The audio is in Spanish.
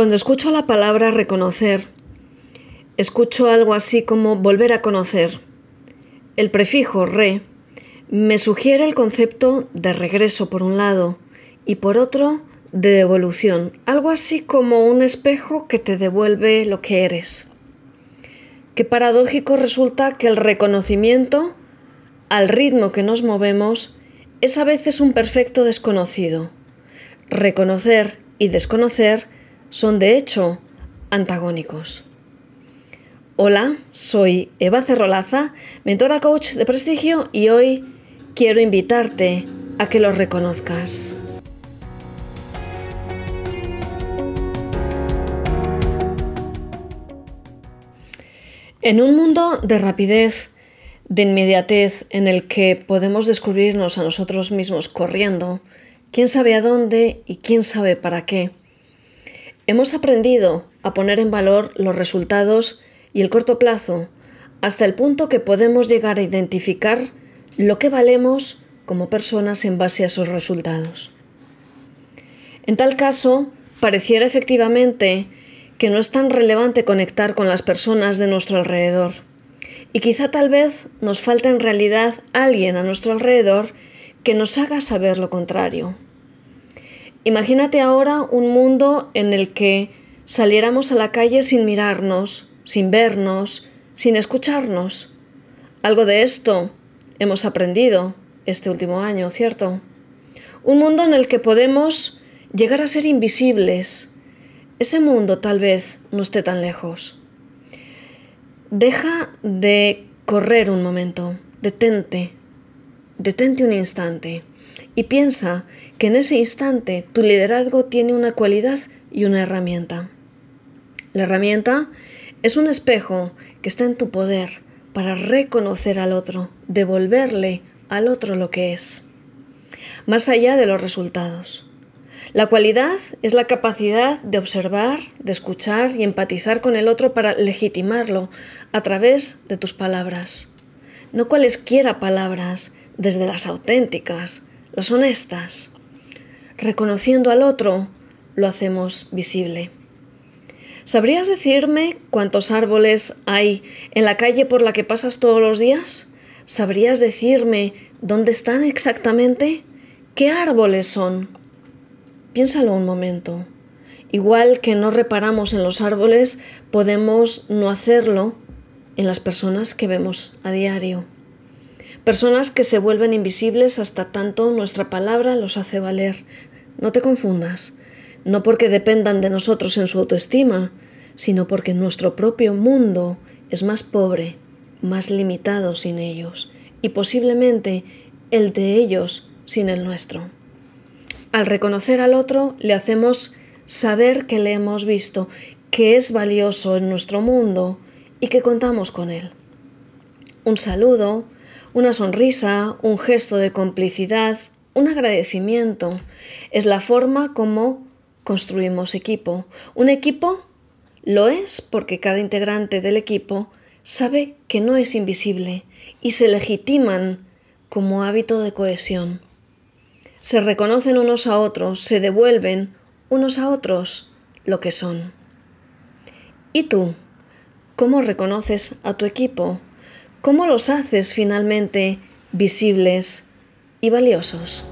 Cuando escucho la palabra reconocer, escucho algo así como volver a conocer. El prefijo re me sugiere el concepto de regreso por un lado y por otro de devolución, algo así como un espejo que te devuelve lo que eres. Qué paradójico resulta que el reconocimiento, al ritmo que nos movemos, es a veces un perfecto desconocido. Reconocer y desconocer son de hecho antagónicos. Hola, soy Eva Cerrolaza, mentora coach de prestigio y hoy quiero invitarte a que lo reconozcas. En un mundo de rapidez, de inmediatez, en el que podemos descubrirnos a nosotros mismos corriendo, quién sabe a dónde y quién sabe para qué, Hemos aprendido a poner en valor los resultados y el corto plazo hasta el punto que podemos llegar a identificar lo que valemos como personas en base a esos resultados. En tal caso, pareciera efectivamente que no es tan relevante conectar con las personas de nuestro alrededor. Y quizá tal vez nos falta en realidad alguien a nuestro alrededor que nos haga saber lo contrario. Imagínate ahora un mundo en el que saliéramos a la calle sin mirarnos, sin vernos, sin escucharnos. Algo de esto hemos aprendido este último año, ¿cierto? Un mundo en el que podemos llegar a ser invisibles. Ese mundo tal vez no esté tan lejos. Deja de correr un momento, detente, detente un instante y piensa que en ese instante tu liderazgo tiene una cualidad y una herramienta. La herramienta es un espejo que está en tu poder para reconocer al otro, devolverle al otro lo que es, más allá de los resultados. La cualidad es la capacidad de observar, de escuchar y empatizar con el otro para legitimarlo a través de tus palabras. No cualesquiera palabras, desde las auténticas, las honestas. Reconociendo al otro, lo hacemos visible. ¿Sabrías decirme cuántos árboles hay en la calle por la que pasas todos los días? ¿Sabrías decirme dónde están exactamente? ¿Qué árboles son? Piénsalo un momento. Igual que no reparamos en los árboles, podemos no hacerlo en las personas que vemos a diario. Personas que se vuelven invisibles hasta tanto nuestra palabra los hace valer. No te confundas, no porque dependan de nosotros en su autoestima, sino porque nuestro propio mundo es más pobre, más limitado sin ellos, y posiblemente el de ellos sin el nuestro. Al reconocer al otro, le hacemos saber que le hemos visto, que es valioso en nuestro mundo y que contamos con él. Un saludo, una sonrisa, un gesto de complicidad, un agradecimiento. Es la forma como construimos equipo. Un equipo lo es porque cada integrante del equipo sabe que no es invisible y se legitiman como hábito de cohesión. Se reconocen unos a otros, se devuelven unos a otros lo que son. ¿Y tú? ¿Cómo reconoces a tu equipo? ¿Cómo los haces finalmente visibles y valiosos?